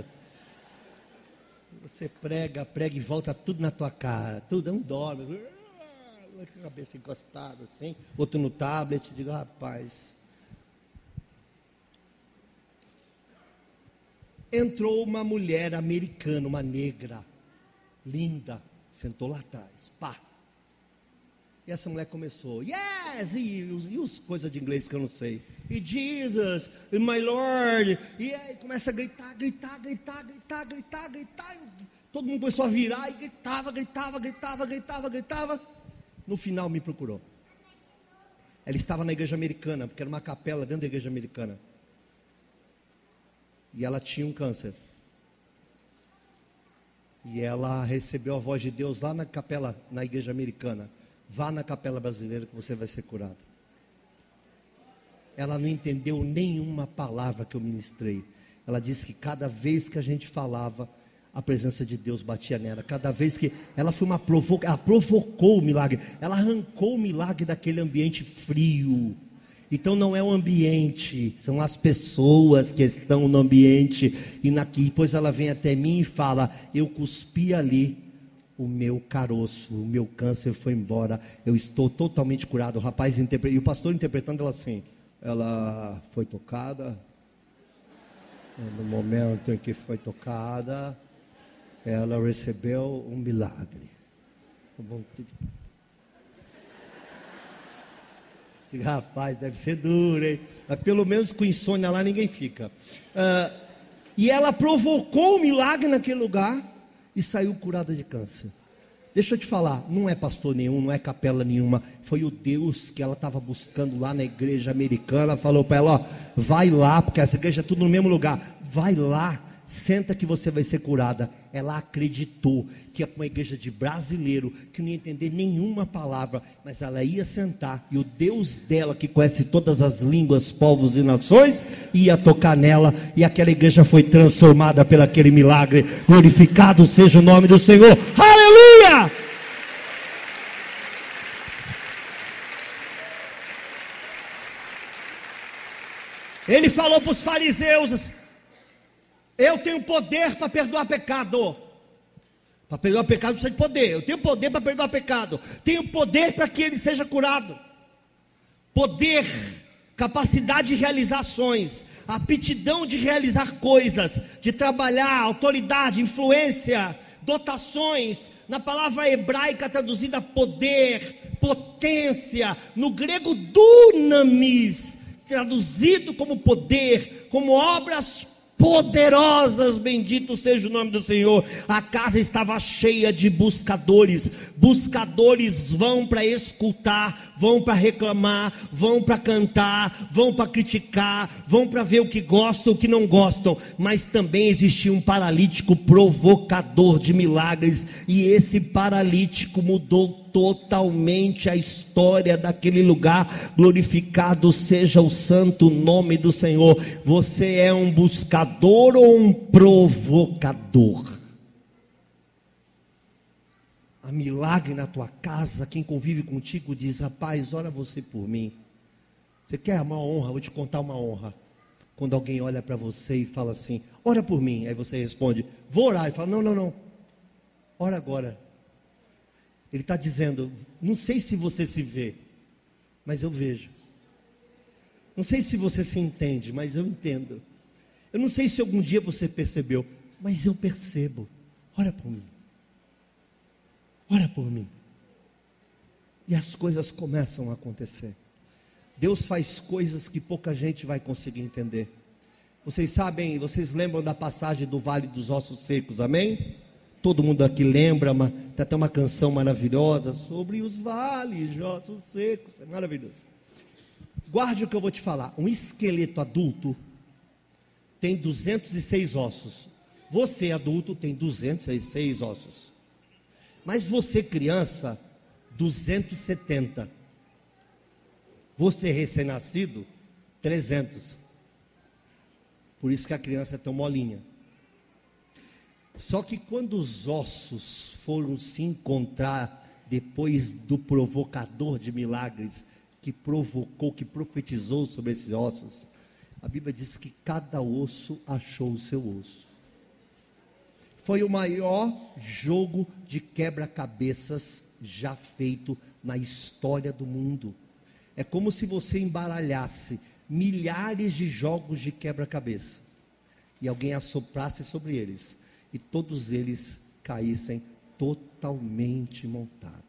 Você prega, prega e volta tudo na tua cara. Tudo, um dorme. Com a cabeça encostada assim, outro no tablet. Digo, rapaz. Entrou uma mulher americana, uma negra, linda, sentou lá atrás. Pá e essa mulher começou, yes, e, e os coisas de inglês que eu não sei. E Jesus, e my Lord. E aí começa a gritar, gritar, gritar, gritar, gritar, gritar. Todo mundo começou a virar e gritava, gritava, gritava, gritava, gritava. No final me procurou. Ela estava na igreja americana, porque era uma capela dentro da igreja americana. E ela tinha um câncer. E ela recebeu a voz de Deus lá na capela, na igreja americana. Vá na capela brasileira que você vai ser curado. Ela não entendeu nenhuma palavra que eu ministrei. Ela disse que cada vez que a gente falava, a presença de Deus batia nela. Cada vez que ela foi uma provoca, ela provocou o milagre. Ela arrancou o milagre daquele ambiente frio. Então não é o ambiente, são as pessoas que estão no ambiente. E naqui, depois ela vem até mim e fala: Eu cuspi ali o meu caroço, o meu câncer foi embora, eu estou totalmente curado. O rapaz interpre... e o pastor interpretando ela assim, ela foi tocada. No momento em que foi tocada, ela recebeu um milagre. Rapaz, deve ser duro, hein? Mas pelo menos com insônia lá ninguém fica. Uh, e ela provocou um milagre naquele lugar e saiu curada de câncer. Deixa eu te falar, não é pastor nenhum, não é capela nenhuma, foi o Deus que ela estava buscando lá na igreja americana, falou para ela, ó, vai lá, porque essa igreja é tudo no mesmo lugar, vai lá, senta que você vai ser curada. Ela acreditou que é uma igreja de brasileiro, que não ia entender nenhuma palavra, mas ela ia sentar e o Deus dela, que conhece todas as línguas, povos e nações, ia tocar nela e aquela igreja foi transformada pelo aquele milagre. Glorificado seja o nome do Senhor. Aleluia! Ele falou para os fariseus: eu tenho poder para perdoar pecado. Para perdoar pecado precisa de poder. Eu tenho poder para perdoar pecado. Tenho poder para que ele seja curado. Poder, capacidade de realizar ações, aptidão de realizar coisas, de trabalhar, autoridade, influência, dotações. Na palavra hebraica traduzida poder, potência. No grego dunamis, traduzido como poder, como obras poderosas, bendito seja o nome do Senhor. A casa estava cheia de buscadores. Buscadores vão para escutar, vão para reclamar, vão para cantar, vão para criticar, vão para ver o que gostam, o que não gostam. Mas também existia um paralítico provocador de milagres, e esse paralítico mudou totalmente a história daquele lugar. Glorificado seja o santo nome do Senhor. Você é um buscador ou um provocador? Há milagre na tua casa, quem convive contigo diz: Rapaz, ora você por mim. Você quer uma honra? Vou te contar uma honra. Quando alguém olha para você e fala assim: Ora por mim. Aí você responde: Vou orar. E fala: Não, não, não. Ora agora. Ele está dizendo: não sei se você se vê, mas eu vejo. Não sei se você se entende, mas eu entendo. Eu não sei se algum dia você percebeu, mas eu percebo. Ora por mim. Ora por mim. E as coisas começam a acontecer. Deus faz coisas que pouca gente vai conseguir entender. Vocês sabem, vocês lembram da passagem do Vale dos Ossos Secos, amém? Todo mundo aqui lembra, uma, tem até uma canção maravilhosa sobre os vales, ossos secos, é maravilhoso. Guarde o que eu vou te falar: um esqueleto adulto tem 206 ossos. Você, adulto, tem 206 ossos. Mas você, criança, 270. Você, recém-nascido, 300. Por isso que a criança é tão molinha. Só que quando os ossos foram se encontrar depois do provocador de milagres que provocou, que profetizou sobre esses ossos, a Bíblia diz que cada osso achou o seu osso. Foi o maior jogo de quebra-cabeças já feito na história do mundo. É como se você embaralhasse milhares de jogos de quebra-cabeça e alguém assoprasse sobre eles e todos eles caíssem totalmente montados.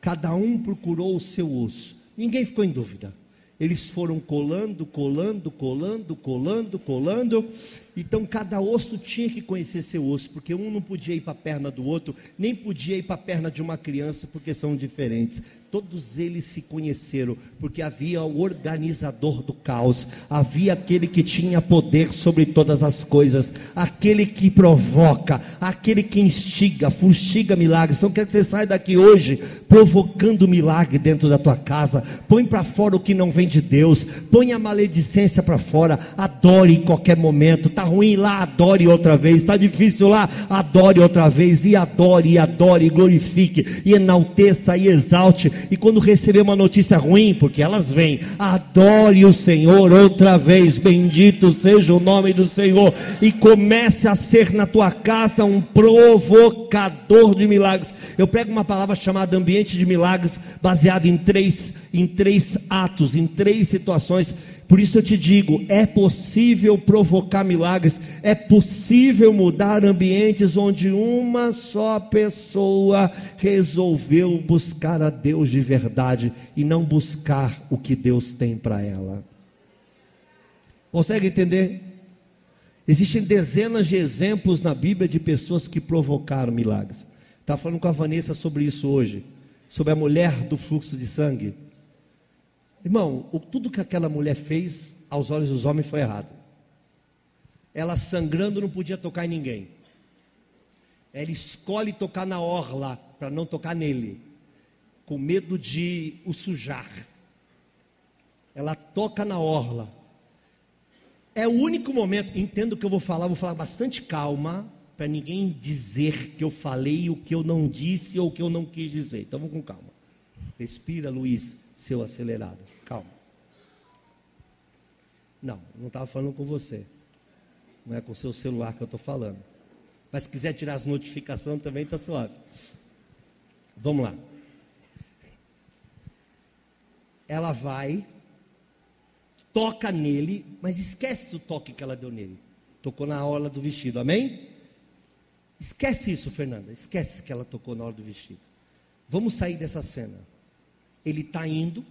Cada um procurou o seu osso, ninguém ficou em dúvida. Eles foram colando, colando, colando, colando, colando. Então cada osso tinha que conhecer seu osso, porque um não podia ir para a perna do outro, nem podia ir para a perna de uma criança, porque são diferentes. Todos eles se conheceram, porque havia o organizador do caos, havia aquele que tinha poder sobre todas as coisas, aquele que provoca, aquele que instiga, fustiga milagres. Então quero que você saia daqui hoje provocando milagre dentro da tua casa. Põe para fora o que não vem de Deus, põe a maledicência para fora, adore em qualquer momento. Está ruim lá, adore outra vez. Está difícil lá, adore outra vez. E adore, e adore, e glorifique, e enalteça, e exalte e quando receber uma notícia ruim, porque elas vêm, adore o Senhor outra vez, bendito seja o nome do Senhor, e comece a ser na tua casa um provocador de milagres. Eu prego uma palavra chamada ambiente de milagres, baseada em três, em três atos, em três situações Por isso eu te digo: é possível provocar milagres, é possível mudar ambientes onde uma só pessoa resolveu buscar a Deus de verdade e não buscar o que Deus tem para ela. Consegue entender? Existem dezenas de exemplos na Bíblia de pessoas que provocaram milagres. Estava falando com a Vanessa sobre isso hoje, sobre a mulher do fluxo de sangue. Irmão, o, tudo que aquela mulher fez aos olhos dos homens foi errado. Ela sangrando não podia tocar em ninguém. Ela escolhe tocar na orla para não tocar nele, com medo de o sujar. Ela toca na orla. É o único momento, entendo o que eu vou falar, vou falar bastante calma, para ninguém dizer que eu falei o que eu não disse ou o que eu não quis dizer. Então vamos com calma. Respira, Luiz, seu acelerado. Não, não estava falando com você. Não é com o seu celular que eu estou falando. Mas se quiser tirar as notificações também está suave. Vamos lá. Ela vai toca nele, mas esquece o toque que ela deu nele. Tocou na orla do vestido, amém? Esquece isso, Fernanda. Esquece que ela tocou na orla do vestido. Vamos sair dessa cena. Ele está indo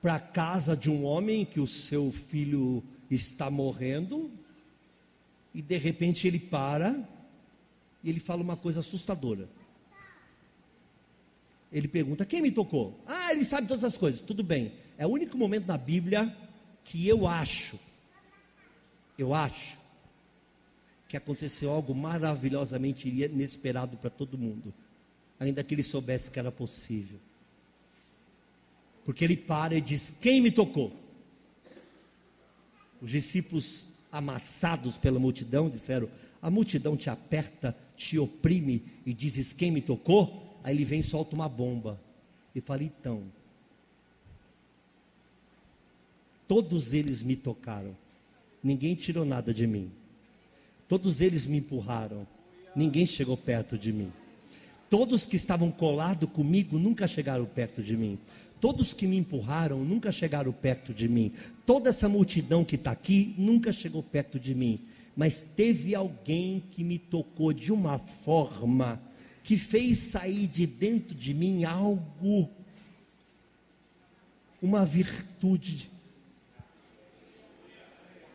para a casa de um homem que o seu filho está morrendo, e de repente ele para e ele fala uma coisa assustadora. Ele pergunta: Quem me tocou? Ah, ele sabe todas as coisas. Tudo bem. É o único momento na Bíblia que eu acho, eu acho, que aconteceu algo maravilhosamente inesperado para todo mundo, ainda que ele soubesse que era possível. Porque ele para e diz: Quem me tocou? Os discípulos, amassados pela multidão, disseram: A multidão te aperta, te oprime e dizes: Quem me tocou? Aí ele vem e solta uma bomba. E fala: então, todos eles me tocaram, ninguém tirou nada de mim. Todos eles me empurraram, ninguém chegou perto de mim. Todos que estavam colados comigo nunca chegaram perto de mim. Todos que me empurraram nunca chegaram perto de mim. Toda essa multidão que está aqui nunca chegou perto de mim. Mas teve alguém que me tocou de uma forma que fez sair de dentro de mim algo, uma virtude,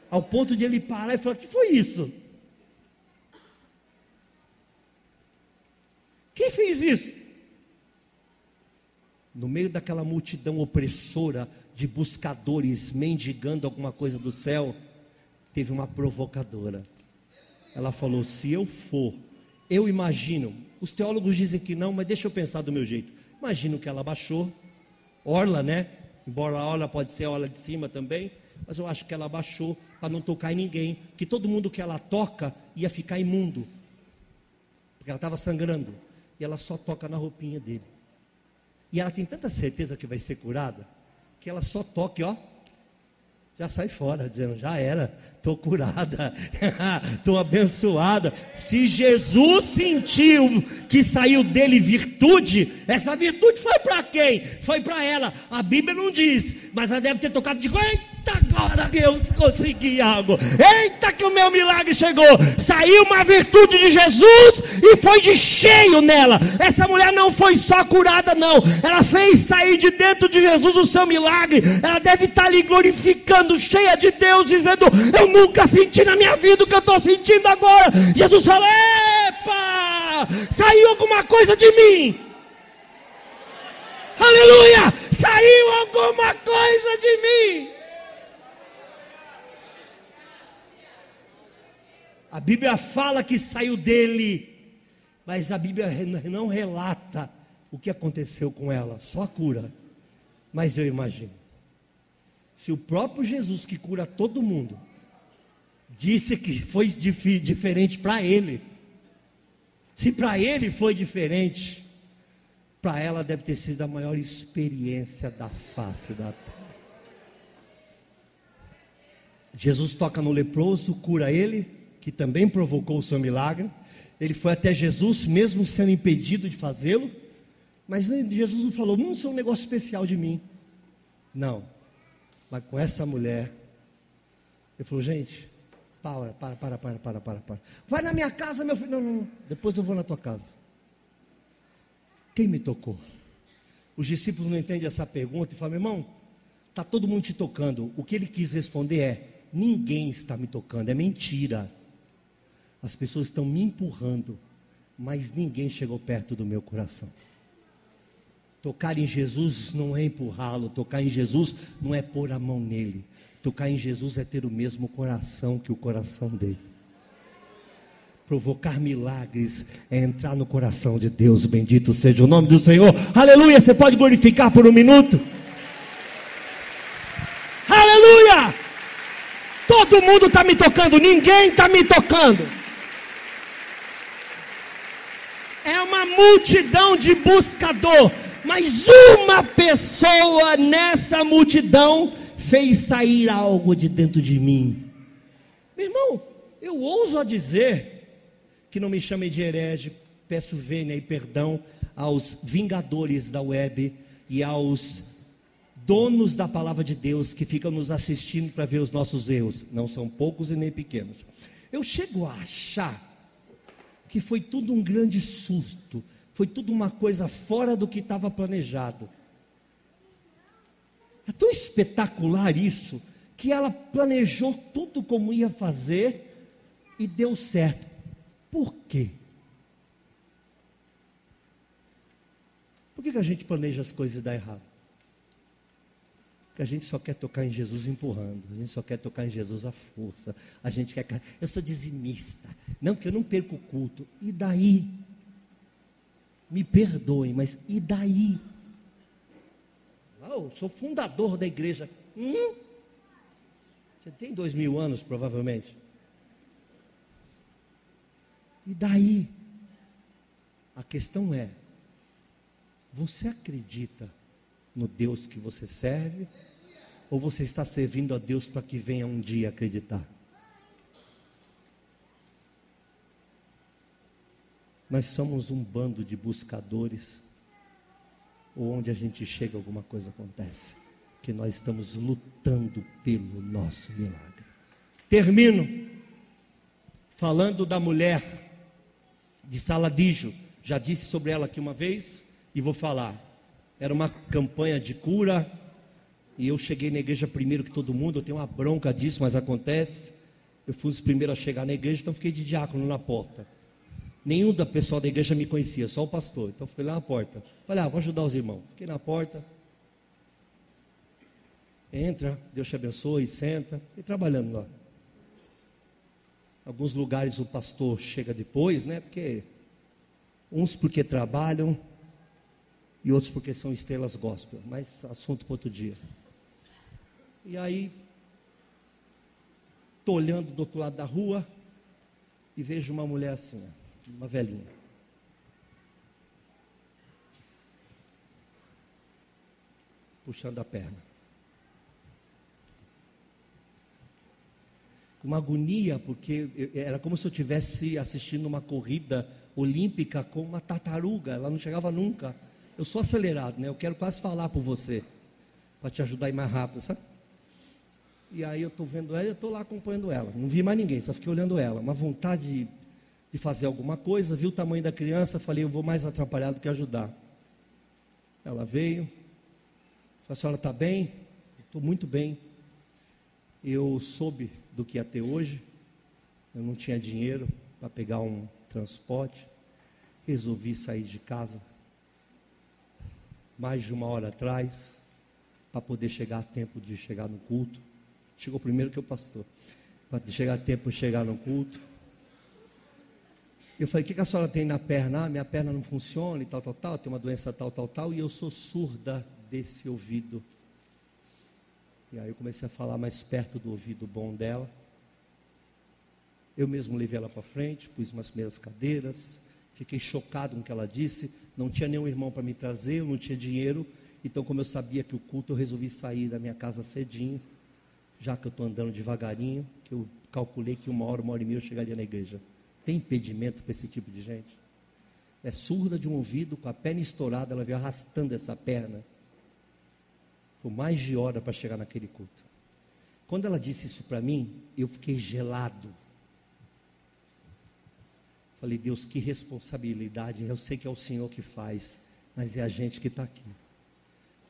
ao ponto de ele parar e falar: que foi isso? Quem fez isso? No meio daquela multidão opressora de buscadores mendigando alguma coisa do céu, teve uma provocadora. Ela falou: se eu for, eu imagino, os teólogos dizem que não, mas deixa eu pensar do meu jeito. Imagino que ela baixou, orla, né? Embora a orla pode ser a orla de cima também, mas eu acho que ela baixou para não tocar em ninguém, que todo mundo que ela toca ia ficar imundo, porque ela estava sangrando, e ela só toca na roupinha dele. E ela tem tanta certeza que vai ser curada, que ela só toca, ó, já sai fora, dizendo: já era, estou curada, estou abençoada. Se Jesus sentiu que saiu dele virtude, essa virtude foi para quem? Foi para ela. A Bíblia não diz, mas ela deve ter tocado de Eita, agora eu consegui algo. Eita, que o meu milagre chegou. Saiu uma virtude de Jesus e foi de cheio nela. Essa mulher não foi só curada, não. Ela fez sair de dentro de Jesus o seu milagre. Ela deve estar ali glorificando, cheia de Deus, dizendo: Eu nunca senti na minha vida o que eu estou sentindo agora. Jesus fala: Epa, saiu alguma coisa de mim. Aleluia! Saiu alguma coisa de mim. A Bíblia fala que saiu dele, mas a Bíblia não relata o que aconteceu com ela, só a cura. Mas eu imagino, se o próprio Jesus que cura todo mundo disse que foi diferente para ele, se para ele foi diferente, para ela deve ter sido a maior experiência da face da terra. Jesus toca no leproso, cura ele, que também provocou o seu milagre. Ele foi até Jesus, mesmo sendo impedido de fazê-lo. Mas Jesus não falou, não, isso é um negócio especial de mim. Não. Mas com essa mulher, ele falou, gente, para, para, para, para, para, para, para. Vai na minha casa, meu filho. Não, não, não. Depois eu vou na tua casa. Quem me tocou? Os discípulos não entendem essa pergunta e falam, meu irmão, está todo mundo te tocando. O que ele quis responder é: ninguém está me tocando, é mentira. As pessoas estão me empurrando, mas ninguém chegou perto do meu coração. Tocar em Jesus não é empurrá-lo, tocar em Jesus não é pôr a mão nele. Tocar em Jesus é ter o mesmo coração que o coração dele. Provocar milagres é entrar no coração de Deus. Bendito seja o nome do Senhor. Aleluia. Você pode glorificar por um minuto? Aleluia. Todo mundo está me tocando, ninguém está me tocando. É uma multidão de buscador, mas uma pessoa nessa multidão fez sair algo de dentro de mim. Meu irmão, eu ouso a dizer que não me chamem de herege, peço vênia e perdão aos vingadores da web e aos donos da palavra de Deus que ficam nos assistindo para ver os nossos erros. Não são poucos e nem pequenos. Eu chego a achar que foi tudo um grande susto, foi tudo uma coisa fora do que estava planejado. É tão espetacular isso, que ela planejou tudo como ia fazer e deu certo. Por quê? Por que, que a gente planeja as coisas e dá errado? Porque a gente só quer tocar em Jesus empurrando, a gente só quer tocar em Jesus à força, a gente quer. Eu sou dizimista, não, que eu não perco o culto. E daí? Me perdoem, mas e daí? eu sou fundador da igreja. Hum? Você tem dois mil anos, provavelmente. E daí? A questão é: você acredita no Deus que você serve? Ou você está servindo a Deus para que venha um dia acreditar? Nós somos um bando de buscadores ou onde a gente chega, alguma coisa acontece. Que nós estamos lutando pelo nosso milagre. Termino falando da mulher de Saladijo. Já disse sobre ela aqui uma vez e vou falar. Era uma campanha de cura e eu cheguei na igreja primeiro que todo mundo. Eu tenho uma bronca disso, mas acontece. Eu fui os primeiros a chegar na igreja, então fiquei de diácono na porta. Nenhum da pessoal da igreja me conhecia, só o pastor. Então fui lá na porta. Falei, ah, vou ajudar os irmãos. Fiquei na porta. Entra, Deus te abençoe, senta. E trabalhando lá. Alguns lugares o pastor chega depois, né? Porque uns porque trabalham e outros porque são estrelas gospel. Mas assunto para outro dia. E aí, estou olhando do outro lado da rua e vejo uma mulher assim, uma velhinha. Puxando a perna. Uma agonia, porque era como se eu estivesse assistindo uma corrida olímpica com uma tartaruga, ela não chegava nunca. Eu sou acelerado, né? Eu quero quase falar por você, para te ajudar a ir mais rápido, sabe? E aí eu estou vendo ela e eu estou lá acompanhando ela. Não vi mais ninguém, só fiquei olhando ela. Uma vontade de fazer alguma coisa, viu o tamanho da criança, falei, eu vou mais atrapalhar do que ajudar. Ela veio, falou, a senhora está bem? Estou muito bem. Eu soube do que ia ter hoje, eu não tinha dinheiro para pegar um transporte, resolvi sair de casa mais de uma hora atrás, para poder chegar a tempo de chegar no culto. Chegou primeiro que o pastor, para chegar tempo de chegar no culto. Eu falei, o que, que a senhora tem na perna? Ah, minha perna não funciona e tal, tal, tal, tem uma doença tal, tal, tal, e eu sou surda desse ouvido. E aí eu comecei a falar mais perto do ouvido bom dela. Eu mesmo levei ela para frente, pus umas meias cadeiras, fiquei chocado com o que ela disse. Não tinha nenhum irmão para me trazer, eu não tinha dinheiro. Então, como eu sabia que o culto, eu resolvi sair da minha casa cedinho, já que eu estou andando devagarinho, que eu calculei que uma hora, uma hora e meia eu chegaria na igreja. Tem impedimento para esse tipo de gente? É surda de um ouvido, com a perna estourada, ela veio arrastando essa perna. Ficou mais de hora para chegar naquele culto. Quando ela disse isso para mim, eu fiquei gelado. Falei, Deus, que responsabilidade. Eu sei que é o Senhor que faz, mas é a gente que está aqui.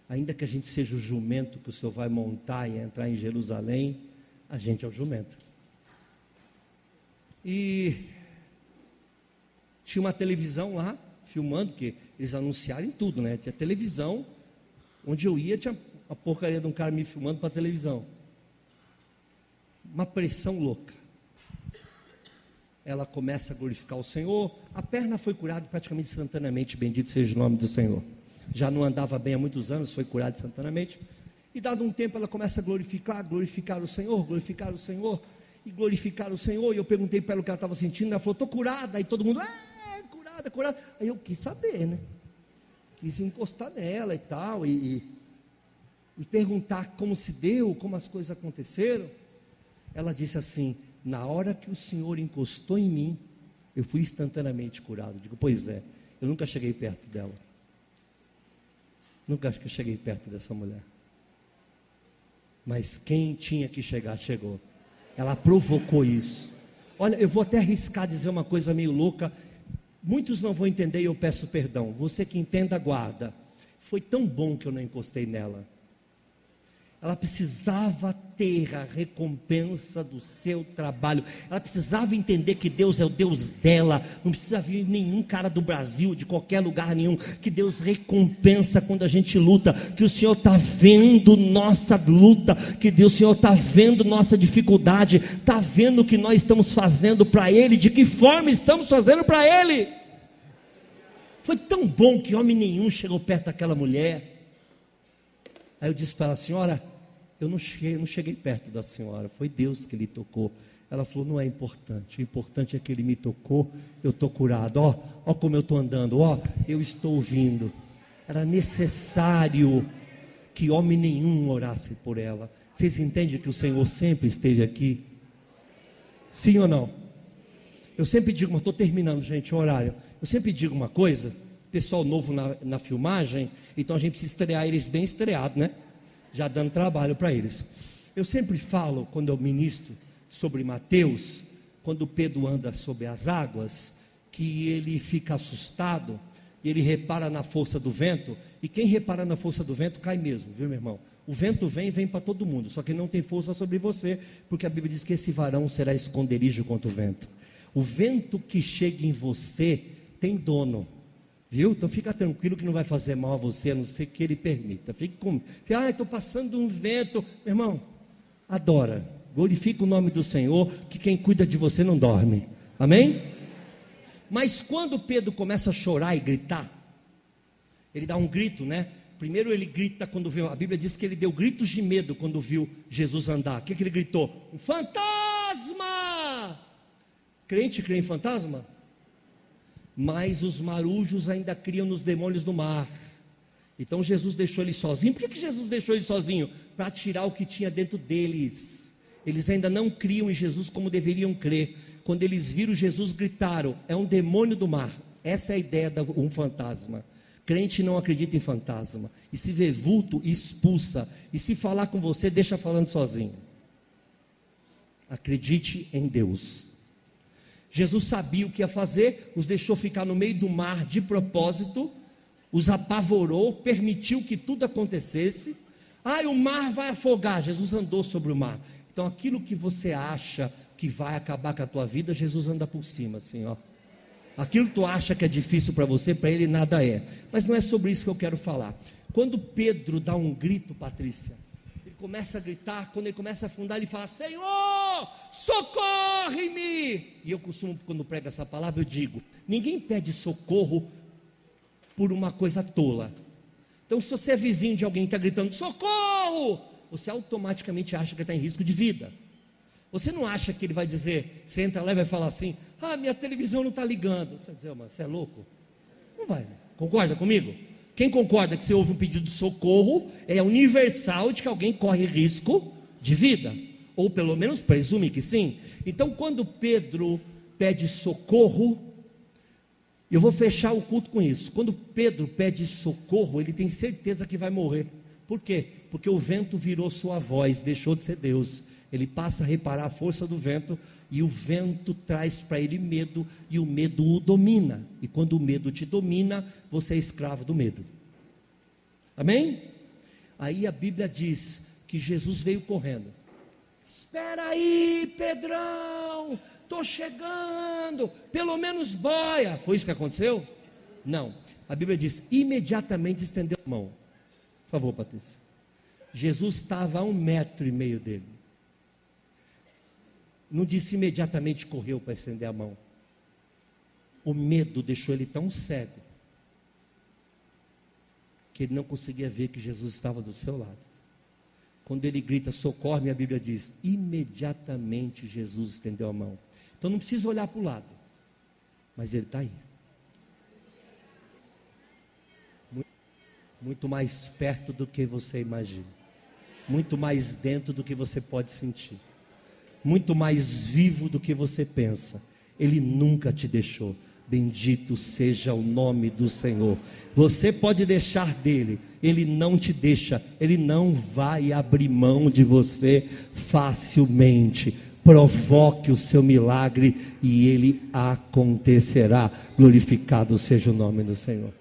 Ainda que a gente seja o jumento que o Senhor vai montar e entrar em Jerusalém, a gente é o jumento. E tinha uma televisão lá, filmando, porque eles anunciaram em tudo, né? Tinha televisão, onde eu ia, tinha a porcaria de um cara me filmando para televisão. Uma pressão louca. Ela começa a glorificar o Senhor. A perna foi curada praticamente instantaneamente, bendito seja o nome do Senhor. Já não andava bem há muitos anos, foi curada instantaneamente. E dado um tempo ela começa a glorificar, glorificar o Senhor, glorificar o Senhor, e glorificar o Senhor. E eu perguntei para ela o que ela estava sentindo, ela falou, estou curada. Aí todo mundo, é, curada, curada. Aí eu quis saber, né? Quis encostar nela e tal, e, e, e perguntar como se deu, como as coisas aconteceram. Ela disse assim: na hora que o Senhor encostou em mim, eu fui instantaneamente curado. Eu digo, pois é, eu nunca cheguei perto dela. Nunca cheguei perto dessa mulher. Mas quem tinha que chegar, chegou. Ela provocou isso. Olha, eu vou até arriscar dizer uma coisa meio louca. Muitos não vão entender e eu peço perdão. Você que entenda, guarda. Foi tão bom que eu não encostei nela. Ela precisava ter a recompensa do seu trabalho. Ela precisava entender que Deus é o Deus dela. Não precisa vir nenhum cara do Brasil, de qualquer lugar nenhum. Que Deus recompensa quando a gente luta. Que o Senhor está vendo nossa luta. Que Deus, o Senhor está vendo nossa dificuldade. Está vendo o que nós estamos fazendo para Ele. De que forma estamos fazendo para Ele. Foi tão bom que homem nenhum chegou perto daquela mulher. Aí eu disse para ela, senhora, eu não cheguei, não cheguei perto da senhora, foi Deus que lhe tocou. Ela falou: não é importante, o importante é que ele me tocou, eu estou curado. Ó, ó como eu estou andando, ó, eu estou ouvindo. Era necessário que homem nenhum orasse por ela. Vocês entendem que o Senhor sempre esteve aqui? Sim ou não? Eu sempre digo, mas estou terminando, gente, o horário. Eu sempre digo uma coisa, pessoal novo na, na filmagem, então a gente precisa estrear eles bem estreados, né? Já dando trabalho para eles. Eu sempre falo, quando eu ministro sobre Mateus, quando Pedro anda sobre as águas, que ele fica assustado, ele repara na força do vento, e quem repara na força do vento cai mesmo, viu, meu irmão? O vento vem, vem para todo mundo, só que não tem força sobre você, porque a Bíblia diz que esse varão será esconderijo contra o vento. O vento que chega em você tem dono. Viu? Então fica tranquilo que não vai fazer mal a você, a não ser que ele permita. Fique com. Ah, estou passando um vento. Meu irmão, adora. Glorifica o nome do Senhor, que quem cuida de você não dorme. Amém? Mas quando Pedro começa a chorar e gritar, ele dá um grito, né? Primeiro ele grita quando viu, a Bíblia diz que ele deu gritos de medo quando viu Jesus andar. O que, que ele gritou? Um fantasma! Crente crê em fantasma? Mas os marujos ainda criam nos demônios do mar. Então Jesus deixou ele sozinho. Por que, que Jesus deixou ele sozinho? Para tirar o que tinha dentro deles. Eles ainda não criam em Jesus como deveriam crer. Quando eles viram Jesus, gritaram: é um demônio do mar. Essa é a ideia de um fantasma. Crente não acredita em fantasma. E se vê vulto, expulsa. E se falar com você, deixa falando sozinho. Acredite em Deus. Jesus sabia o que ia fazer, os deixou ficar no meio do mar de propósito, os apavorou, permitiu que tudo acontecesse. Ah, o mar vai afogar. Jesus andou sobre o mar. Então, aquilo que você acha que vai acabar com a tua vida, Jesus anda por cima, assim, ó. Aquilo que tu acha que é difícil para você, para ele nada é. Mas não é sobre isso que eu quero falar. Quando Pedro dá um grito, Patrícia, começa a gritar, quando ele começa a afundar, ele fala: Senhor, socorre-me! E eu costumo, quando prego essa palavra, eu digo: ninguém pede socorro por uma coisa tola. Então, se você é vizinho de alguém que está gritando: socorro! Você automaticamente acha que está em risco de vida. Você não acha que ele vai dizer, você entra lá e vai falar assim: ah, minha televisão não está ligando. Você vai dizer, mas você é louco? Não vai, concorda comigo? Quem concorda que se houve um pedido de socorro, é universal de que alguém corre risco de vida, ou pelo menos presume que sim. Então, quando Pedro pede socorro, eu vou fechar o culto com isso. Quando Pedro pede socorro, ele tem certeza que vai morrer. Por quê? Porque o vento virou sua voz, deixou de ser Deus. Ele passa a reparar a força do vento e o vento traz para ele medo e o medo o domina. E quando o medo te domina, você é escravo do medo. Amém? Aí a Bíblia diz que Jesus veio correndo. Espera aí, Pedrão, estou chegando, pelo menos boia. Foi isso que aconteceu? Não. A Bíblia diz: imediatamente estendeu a mão. Por favor, Patrícia. Jesus estava a um metro e meio dele. Não disse imediatamente correu para estender a mão. O medo deixou ele tão cego que ele não conseguia ver que Jesus estava do seu lado. Quando ele grita socorre, a Bíblia diz: imediatamente Jesus estendeu a mão. Então não precisa olhar para o lado, mas ele está aí. muito mais perto do que você imagina, muito mais dentro do que você pode sentir, muito mais vivo do que você pensa. Ele nunca te deixou. Bendito seja o nome do Senhor. Você pode deixar dele, ele não te deixa, ele não vai abrir mão de você facilmente. Provoque o seu milagre e ele acontecerá. Glorificado seja o nome do Senhor.